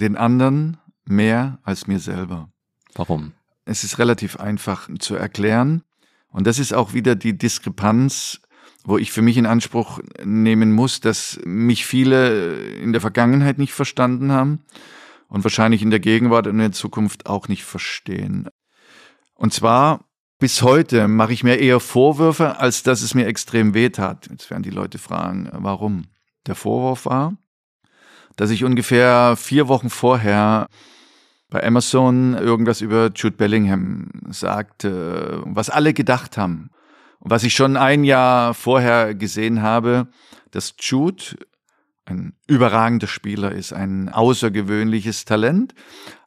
Den anderen mehr als mir selber. Warum? Es ist relativ einfach zu erklären. Und das ist auch wieder die Diskrepanz, wo ich für mich in Anspruch nehmen muss, dass mich viele in der Vergangenheit nicht verstanden haben und wahrscheinlich in der Gegenwart und in der Zukunft auch nicht verstehen. Und zwar bis heute mache ich mir eher Vorwürfe, als dass es mir extrem wehtat. Jetzt werden die Leute fragen, warum. Der Vorwurf war, dass ich ungefähr vier Wochen vorher bei Amazon irgendwas über Jude Bellingham sagte, was alle gedacht haben. Und was ich schon ein Jahr vorher gesehen habe, dass Jude ein überragender Spieler ist, ein außergewöhnliches Talent,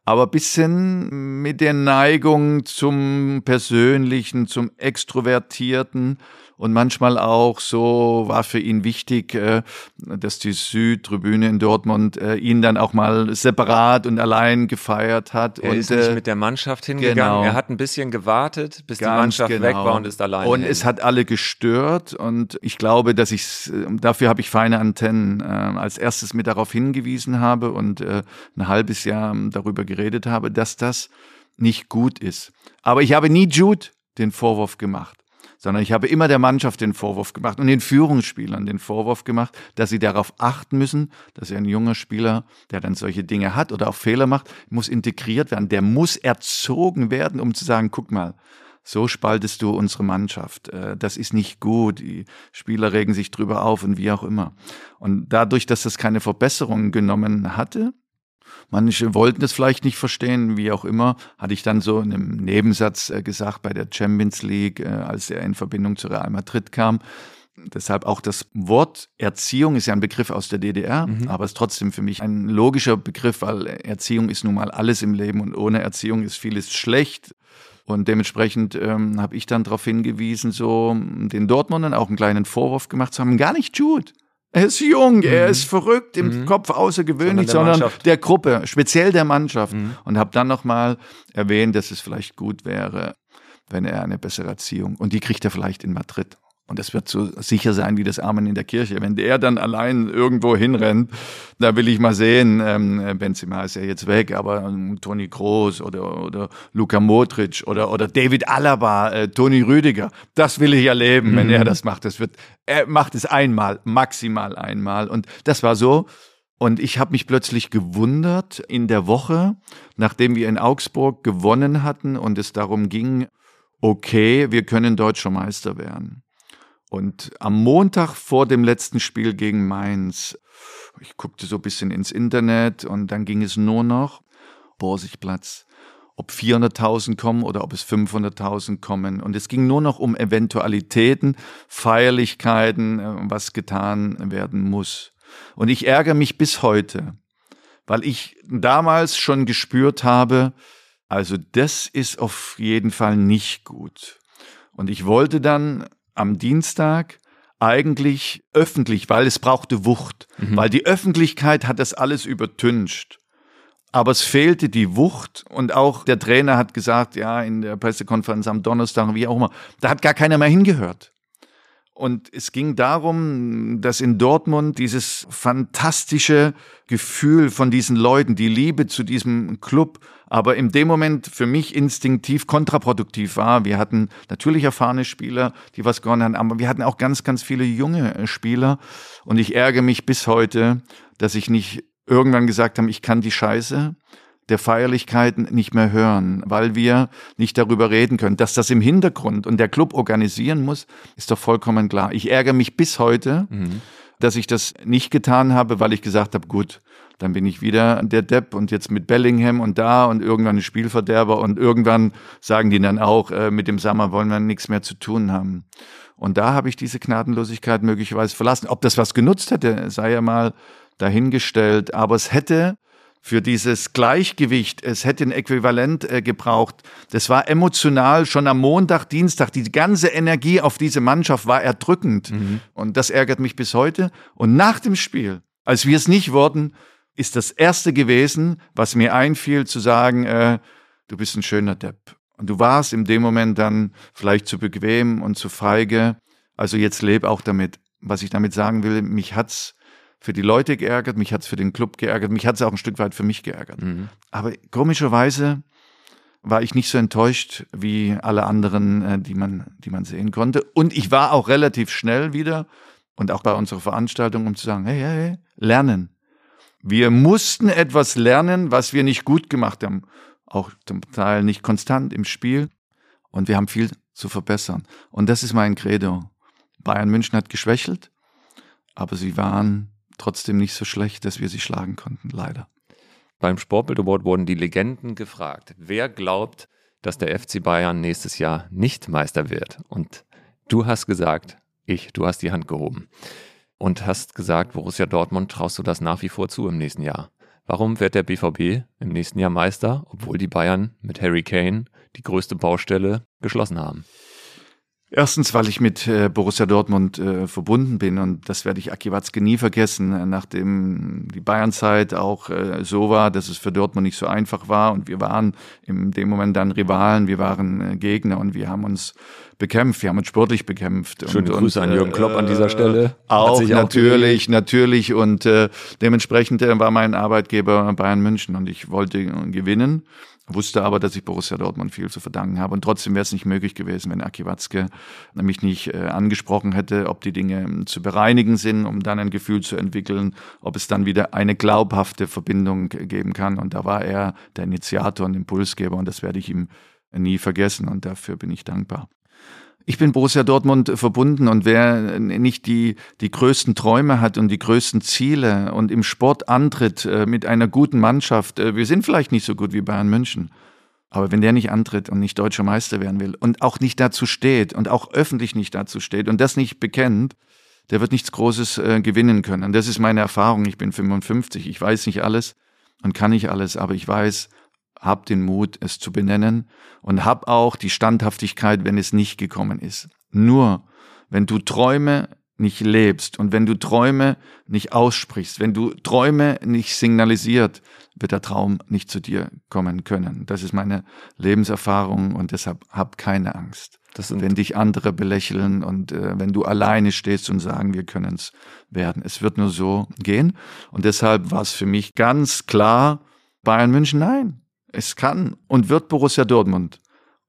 aber bisschen mit der Neigung zum Persönlichen, zum Extrovertierten und manchmal auch so war für ihn wichtig, äh, dass die Südtribüne in Dortmund äh, ihn dann auch mal separat und allein gefeiert hat. Er und, ist nicht äh, mit der Mannschaft hingegangen. genau. Er hat ein bisschen gewartet, bis die Ganz Mannschaft weg genau. war und ist alleine. Und hin. es hat alle gestört und ich glaube, dass ich dafür habe ich feine Antennen als erstes mit darauf hingewiesen habe und ein halbes Jahr ähm, darüber geredet habe, dass das nicht gut ist. Aber ich habe nie Jude den Vorwurf gemacht, sondern ich habe immer der Mannschaft den Vorwurf gemacht und den Führungsspielern den Vorwurf gemacht, dass sie darauf achten müssen, dass ein junger Spieler, der dann solche Dinge hat oder auch Fehler macht, muss integriert werden. Der muss erzogen werden, um zu sagen, guck mal, so spaltest du unsere Mannschaft. Äh, Das ist nicht gut. Die Spieler regen sich drüber auf und wie auch immer. Und dadurch, dass das keine Verbesserung genommen hatte, Manche wollten das vielleicht nicht verstehen, wie auch immer, hatte ich dann so in einem Nebensatz äh, gesagt bei der Champions League, äh, als er in Verbindung zu Real Madrid kam. Deshalb auch das Wort Erziehung ist ja ein Begriff aus der DDR, mhm. aber ist trotzdem für mich ein logischer Begriff, weil Erziehung ist nun mal alles im Leben und ohne Erziehung ist vieles schlecht. Und dementsprechend ähm, habe ich dann darauf hingewiesen, so den Dortmundern auch einen kleinen Vorwurf gemacht zu haben, gar nicht Jude. Er ist jung, mhm. er ist verrückt im mhm. Kopf außergewöhnlich, sondern, der, sondern der, Gruppe, speziell der Mannschaft. Mhm. Und habe dann nochmal erwähnt, dass es vielleicht gut wäre, wenn er eine bessere Erziehung und die kriegt er vielleicht in Madrid. Und das wird so sicher sein wie das Amen in der Kirche. Wenn der dann allein irgendwo hinrennt, da will ich mal sehen, ähm, Benzema ist ja jetzt weg, aber ähm, Toni Kroos oder, oder Luka Modric oder, oder David Alaba, äh, Toni Rüdiger, das will ich erleben, mhm. wenn er das macht. Das wird, er macht es einmal, maximal einmal. Und das war so. Und ich habe mich plötzlich gewundert in der Woche, nachdem wir in Augsburg gewonnen hatten und es darum ging, okay, wir können deutscher Meister werden. Und am Montag vor dem letzten Spiel gegen Mainz, ich guckte so ein bisschen ins Internet und dann ging es nur noch Borsigplatz, ob 400.000 kommen oder ob es 500.000 kommen. Und es ging nur noch um Eventualitäten, Feierlichkeiten, äh, was getan werden muss. Und ich ärgere mich bis heute, weil ich damals schon gespürt habe, also das ist auf jeden Fall nicht gut. Und ich wollte dann am Dienstag eigentlich öffentlich, weil es brauchte Wucht, mhm. weil die Öffentlichkeit hat das alles übertüncht. Aber es fehlte die Wucht und auch der Trainer hat gesagt, ja, in der Pressekonferenz am Donnerstag, wie auch immer, da hat gar keiner mehr hingehört. Und es ging darum, dass in Dortmund dieses fantastische Gefühl von diesen Leuten, die Liebe zu diesem Club, aber in dem Moment für mich instinktiv kontraproduktiv war. Wir hatten natürlich erfahrene Spieler, die was gewonnen haben, aber wir hatten auch ganz, ganz viele junge äh, Spieler. Und ich ärgere mich bis heute, dass ich nicht irgendwann gesagt habe, ich kann die Scheiße der Feierlichkeiten nicht mehr hören, weil wir nicht darüber reden können. Dass das im Hintergrund und der Club organisieren muss, ist doch vollkommen klar. Ich ärgere mich bis heute, mhm. dass ich das nicht getan habe, weil ich gesagt habe, gut, dann bin ich wieder der Depp und jetzt mit Bellingham und da und irgendwann ein Spielverderber und irgendwann sagen die dann auch, äh, mit dem Sommer wollen wir nichts mehr zu tun haben. Und da habe ich diese Gnadenlosigkeit möglicherweise verlassen. Ob das was genutzt hätte, sei ja mal dahingestellt. Aber es hätte für dieses Gleichgewicht. Es hätte ein Äquivalent äh, gebraucht. Das war emotional schon am Montag, Dienstag. Die ganze Energie auf diese Mannschaft war erdrückend. Mhm. Und das ärgert mich bis heute. Und nach dem Spiel, als wir es nicht wurden, ist das erste gewesen, was mir einfiel, zu sagen, äh, du bist ein schöner Depp. Und du warst in dem Moment dann vielleicht zu bequem und zu feige. Also jetzt leb auch damit. Was ich damit sagen will, mich hat's für die Leute geärgert, mich hat's für den Club geärgert, mich hat's auch ein Stück weit für mich geärgert. Mhm. Aber komischerweise war ich nicht so enttäuscht wie alle anderen, äh, die man, die man sehen konnte. Und ich war auch relativ schnell wieder und auch bei unserer Veranstaltung, um zu sagen, hey, hey, hey, lernen. Wir mussten etwas lernen, was wir nicht gut gemacht haben. Auch zum Teil nicht konstant im Spiel. Und wir haben viel zu verbessern. Und das ist mein Credo. Bayern München hat geschwächelt, aber sie waren trotzdem nicht so schlecht, dass wir sie schlagen konnten, leider. Beim Sportbild Award wurden die Legenden gefragt, wer glaubt, dass der FC Bayern nächstes Jahr nicht Meister wird. Und du hast gesagt, ich, du hast die Hand gehoben und hast gesagt, Borussia Dortmund traust du das nach wie vor zu im nächsten Jahr. Warum wird der BVB im nächsten Jahr Meister, obwohl die Bayern mit Harry Kane die größte Baustelle geschlossen haben? Erstens, weil ich mit äh, Borussia Dortmund äh, verbunden bin und das werde ich Aki Watzke nie vergessen, äh, nachdem die Bayernzeit auch äh, so war, dass es für Dortmund nicht so einfach war und wir waren in dem Moment dann Rivalen, wir waren äh, Gegner und wir haben uns bekämpft, wir haben uns sportlich bekämpft. Schöne und, Grüße und, an Jürgen Klopp an dieser äh, Stelle. Auch natürlich, auch natürlich und äh, dementsprechend äh, war mein Arbeitgeber Bayern München und ich wollte gewinnen wusste aber, dass ich Borussia Dortmund viel zu verdanken habe. Und trotzdem wäre es nicht möglich gewesen, wenn Aki Watzke mich nicht äh, angesprochen hätte, ob die Dinge ähm, zu bereinigen sind, um dann ein Gefühl zu entwickeln, ob es dann wieder eine glaubhafte Verbindung geben kann. Und da war er der Initiator und Impulsgeber und das werde ich ihm nie vergessen und dafür bin ich dankbar ich bin Borussia Dortmund verbunden und wer nicht die, die größten Träume hat und die größten Ziele und im Sport antritt äh, mit einer guten Mannschaft, äh, wir sind vielleicht nicht so gut wie Bayern München, Aber wenn der nicht antritt und nicht deutscher Meister werden will und auch nicht dazu steht und auch öffentlich nicht dazu steht und das nicht bekennt, der wird nichts Großes äh, gewinnen können. Das ist meine Erfahrung. Ich bin 55, ich weiß nicht alles und kann nicht alles, aber ich weiß, hab den Mut, es zu benennen und hab auch die Standhaftigkeit, wenn es nicht gekommen ist. Nur wenn du Träume nicht lebst und wenn du Träume nicht aussprichst, wenn du Träume nicht signalisiert, wird der Traum nicht zu dir kommen können. Das ist meine Lebenserfahrung und deshalb hab keine Angst. wenn dich andere belächeln und äh, wenn du alleine stehst und sagen, wir können es werden. Es wird nur so gehen. Und deshalb war es für mich ganz klar, Bayern München, nein, es kann und wird Borussia Dortmund.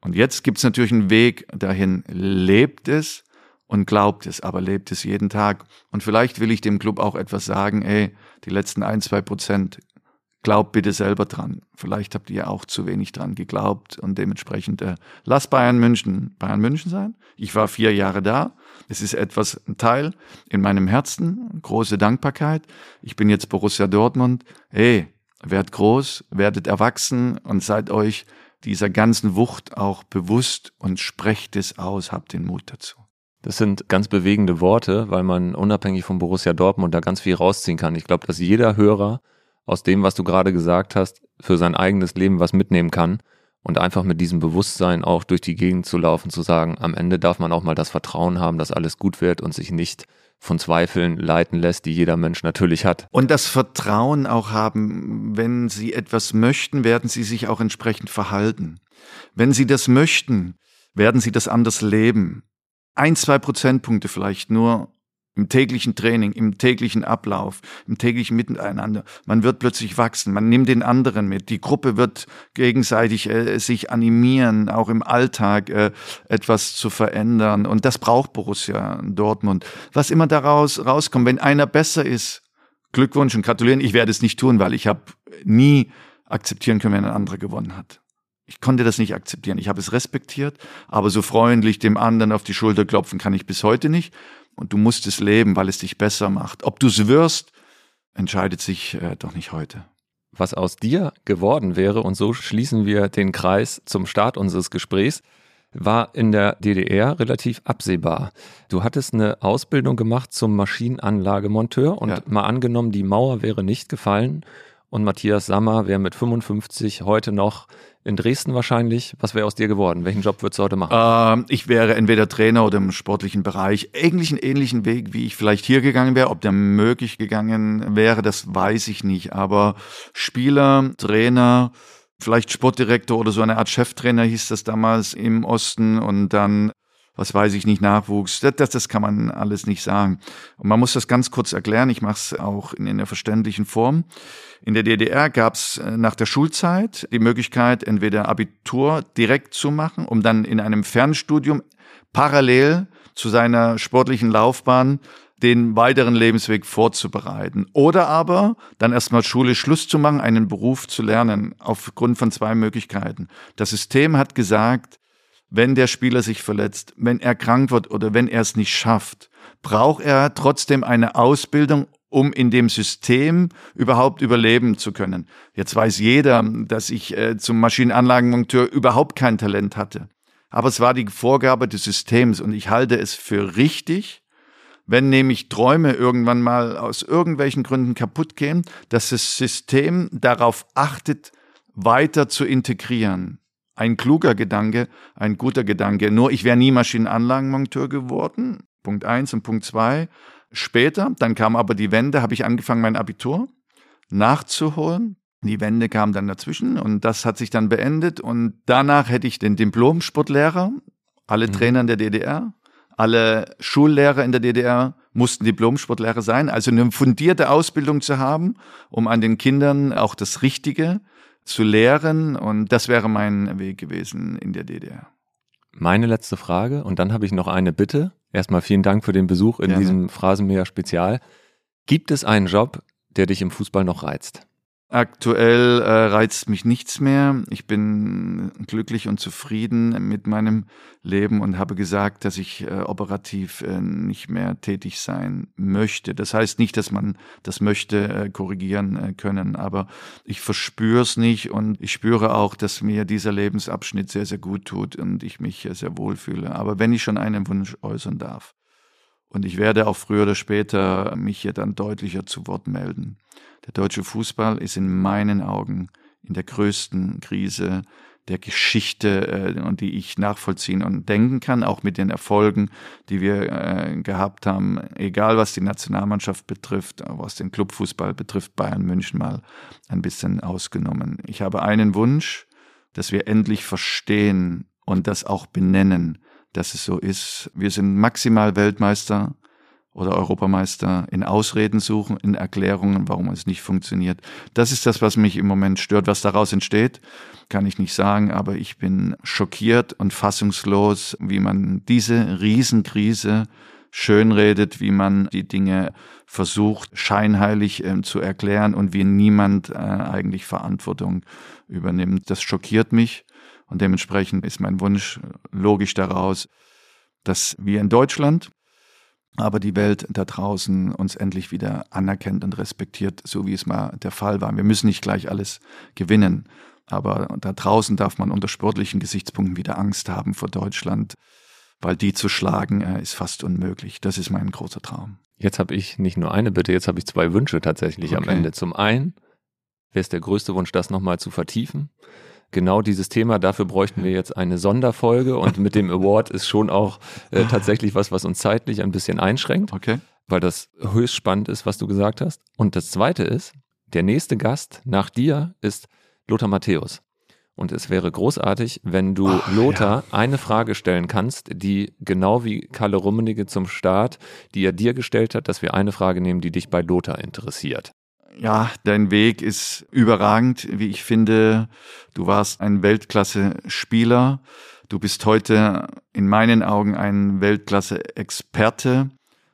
Und jetzt gibt es natürlich einen Weg dahin. Lebt es und glaubt es, aber lebt es jeden Tag. Und vielleicht will ich dem Club auch etwas sagen, ey, die letzten ein, zwei Prozent, glaubt bitte selber dran. Vielleicht habt ihr auch zu wenig dran geglaubt und dementsprechend äh, lass Bayern München Bayern München sein. Ich war vier Jahre da. Es ist etwas ein Teil in meinem Herzen, große Dankbarkeit. Ich bin jetzt Borussia Dortmund. Hey, werdet groß, werdet erwachsen und seid euch dieser ganzen Wucht auch bewusst und sprecht es aus, habt den Mut dazu. Das sind ganz bewegende Worte, weil man unabhängig von Borussia Dortmund da ganz viel rausziehen kann. Ich glaube, dass jeder Hörer aus dem, was du gerade gesagt hast, für sein eigenes Leben was mitnehmen kann und einfach mit diesem Bewusstsein auch durch die Gegend zu laufen, zu sagen, am Ende darf man auch mal das Vertrauen haben, dass alles gut wird und sich nicht von Zweifeln leiten lässt, die jeder Mensch natürlich hat. Und das Vertrauen auch haben, wenn Sie etwas möchten, werden Sie sich auch entsprechend verhalten. Wenn Sie das möchten, werden Sie das anders leben ein, zwei Prozentpunkte vielleicht nur im täglichen Training, im täglichen Ablauf, im täglichen Miteinander. Man wird plötzlich wachsen, man nimmt den anderen mit. Die Gruppe wird gegenseitig äh, sich animieren, auch im Alltag äh, etwas zu verändern. Und das braucht Borussia Dortmund. Was immer daraus rauskommt, wenn einer besser ist, Glückwunsch und gratulieren. Ich werde es nicht tun, weil ich habe nie akzeptieren können, wenn ein anderer gewonnen hat ich konnte das nicht akzeptieren. Ich habe es respektiert, aber so freundlich dem anderen auf die Schulter klopfen kann ich bis heute nicht. Und du musst es leben, weil es dich besser macht. Ob du es wirst, entscheidet sich äh, doch nicht heute. Was aus dir geworden wäre, und so schließen wir den Kreis zum Start unseres Gesprächs, war in der DDR relativ absehbar. Du hattest eine Ausbildung gemacht zum Maschinenanlagemonteur und ja. mal angenommen, die Mauer wäre nicht gefallen und Matthias Sammer wäre mit 55 heute noch in Dresden wahrscheinlich. Was wäre aus dir geworden? Welchen Job würdest du heute machen? Ähm, ich wäre entweder Trainer oder im sportlichen Bereich. Eigentlich einen ähnlichen Weg, wie ich vielleicht hier gegangen wäre. Ob der möglich gegangen wäre, das weiß ich nicht. Aber Spieler, Trainer, vielleicht Sportdirektor oder so eine Art Cheftrainer hieß das damals im Osten und dann was weiß ich nicht, Nachwuchs, das, das, das kann man alles nicht sagen. Und man muss das ganz kurz erklären, ich mache es auch in, in der verständlichen Form. In der DDR gab es äh, nach der Schulzeit die Möglichkeit, entweder Abitur direkt zu machen, um dann in einem Fernstudium parallel zu seiner sportlichen Laufbahn den weiteren Lebensweg vorzubereiten. Oder aber dann erstmal Schule Schluss zu machen, einen Beruf zu lernen, aufgrund von zwei Möglichkeiten. Das System hat gesagt, wenn der Spieler sich verletzt, wenn er krank wird oder wenn er es nicht schafft, braucht er trotzdem eine Ausbildung, um in dem System überhaupt überleben zu können. Jetzt weiß jeder, dass ich äh, zum Maschinenanlagenmonteur überhaupt kein Talent hatte. Aber es war die Vorgabe des Systems und ich halte es für richtig, wenn nämlich Träume irgendwann mal aus irgendwelchen Gründen kaputt gehen, dass das System darauf achtet, weiter zu integrieren. Ein kluger Gedanke, ein guter Gedanke. Nur ich wäre nie Maschinenanlagenmonteur geworden. Punkt eins und Punkt zwei. Später, dann kam aber die Wende, habe ich angefangen, mein Abitur nachzuholen. Die Wende kam dann dazwischen und das hat sich dann beendet. Und danach hätte ich den Diplom-Sportlehrer, alle mhm. Trainer in der DDR, alle Schullehrer in der DDR mussten Diplom-Sportlehrer sein, also eine fundierte Ausbildung zu haben, um an den Kindern auch das Richtige zu lehren. Und das wäre mein Weg gewesen in der DDR. Meine letzte Frage und dann habe ich noch eine Bitte. Erstmal vielen Dank für den Besuch in Gerne. diesem Phrasenmäher Spezial. Gibt es einen Job, der dich im Fußball noch reizt? Aktuell äh, reizt mich nichts mehr. Ich bin glücklich und zufrieden mit meinem Leben und habe gesagt, dass ich äh, operativ äh, nicht mehr tätig sein möchte. Das heißt nicht, dass man das möchte äh, korrigieren äh, können, aber ich verspüre es nicht und ich spüre auch, dass mir dieser Lebensabschnitt sehr, sehr gut tut und ich mich äh, sehr wohl fühle. Aber wenn ich schon einen Wunsch äußern darf, und ich werde auch früher oder später mich hier dann deutlicher zu Wort melden. Der deutsche Fußball ist in meinen Augen in der größten Krise der Geschichte äh, und die ich nachvollziehen und denken kann, auch mit den Erfolgen, die wir äh, gehabt haben, egal was die Nationalmannschaft betrifft, was den Clubfußball betrifft, Bayern München mal ein bisschen ausgenommen. Ich habe einen Wunsch, dass wir endlich verstehen und das auch benennen, dass es so ist. Wir sind maximal Weltmeister oder Europameister in Ausreden suchen, in Erklärungen, warum es nicht funktioniert. Das ist das, was mich im Moment stört. Was daraus entsteht, kann ich nicht sagen, aber ich bin schockiert und fassungslos, wie man diese Riesenkrise schönredet, wie man die Dinge versucht, scheinheilig äh, zu erklären und wie niemand äh, eigentlich Verantwortung übernimmt. Das schockiert mich und dementsprechend ist mein Wunsch logisch daraus, dass wir in Deutschland aber die Welt da draußen uns endlich wieder anerkennt und respektiert, so wie es mal der Fall war. Wir müssen nicht gleich alles gewinnen, aber da draußen darf man unter sportlichen Gesichtspunkten wieder Angst haben vor Deutschland, weil die zu schlagen äh, ist fast unmöglich. Das ist mein großer Traum. Jetzt habe ich nicht nur eine Bitte, jetzt habe ich zwei Wünsche tatsächlich okay. am Ende. Zum einen wäre es der größte Wunsch, das nochmal zu vertiefen genau dieses Thema. Dafür bräuchten wir jetzt eine Sonderfolge und mit dem Award ist schon auch äh, tatsächlich was, was uns zeitlich ein bisschen einschränkt. Okay. Weil das höchst spannend ist, was du gesagt hast. Und das zweite ist, der nächste Gast nach dir ist Lothar Matthäus. Und es wäre großartig, wenn du oh, Lothar ja. eine Frage stellen kannst, die genau wie Kalle Rummenigge zum Start, die er dir gestellt hat, dass wir eine Frage nehmen, die dich bei Lothar interessiert ja, dein Weg ist überragend, wie ich finde. Du warst ein Weltklasse-Spieler. Du bist heute in meinen Augen ein Weltklasse-Experte.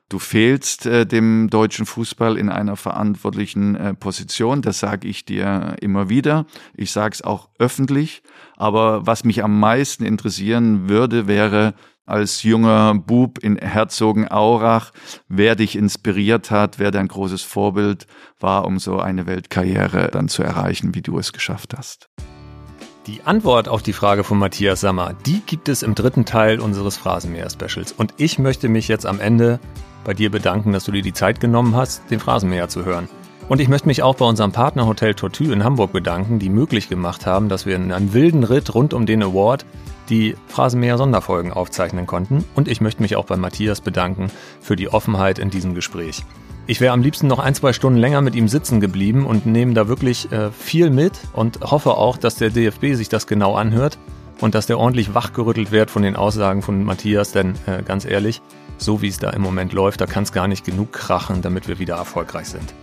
Du fehlst äh, dem deutschen Fußball in einer verantwortlichen äh, Position. Das sage ich dir immer wieder. Ich sage es auch öffentlich. Aber was mich am meisten interessieren würde, wäre, als junger Bub in Herzogenaurach, wer dich inspiriert hat, wer dein großes Vorbild war, um so eine Weltkarriere dann zu erreichen, wie du es geschafft hast. Die Antwort auf die Frage von Matthias Sammer, die gibt es im dritten Teil unseres Phrasenmäher-Specials. Und ich möchte mich jetzt am Ende bei dir bedanken, dass du dir die Zeit genommen hast, den Phrasenmäher zu hören. Und ich möchte mich auch bei unserem Partnerhotel Tortue in Hamburg bedanken, die möglich gemacht haben, dass wir in einem wilden Ritt rund um den Award die Phrasenmäher Sonderfolgen aufzeichnen konnten. Und ich möchte mich auch bei Matthias bedanken für die Offenheit in diesem Gespräch. Ich wäre am liebsten noch ein, zwei Stunden länger mit ihm sitzen geblieben und nehme da wirklich äh, viel mit und hoffe auch, dass der DFB sich das genau anhört und dass der ordentlich wachgerüttelt wird von den Aussagen von Matthias, denn äh, ganz ehrlich, so wie es da im Moment läuft, da kann es gar nicht genug krachen, damit wir wieder erfolgreich sind.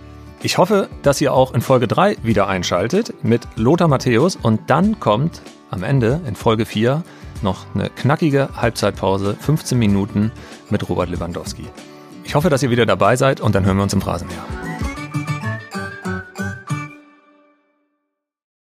Ich hoffe, dass ihr auch in Folge 3 wieder einschaltet mit Lothar Matthäus und dann kommt am Ende in Folge 4 noch eine knackige Halbzeitpause, 15 Minuten mit Robert Lewandowski. Ich hoffe, dass ihr wieder dabei seid und dann hören wir uns im Phrasenmeer.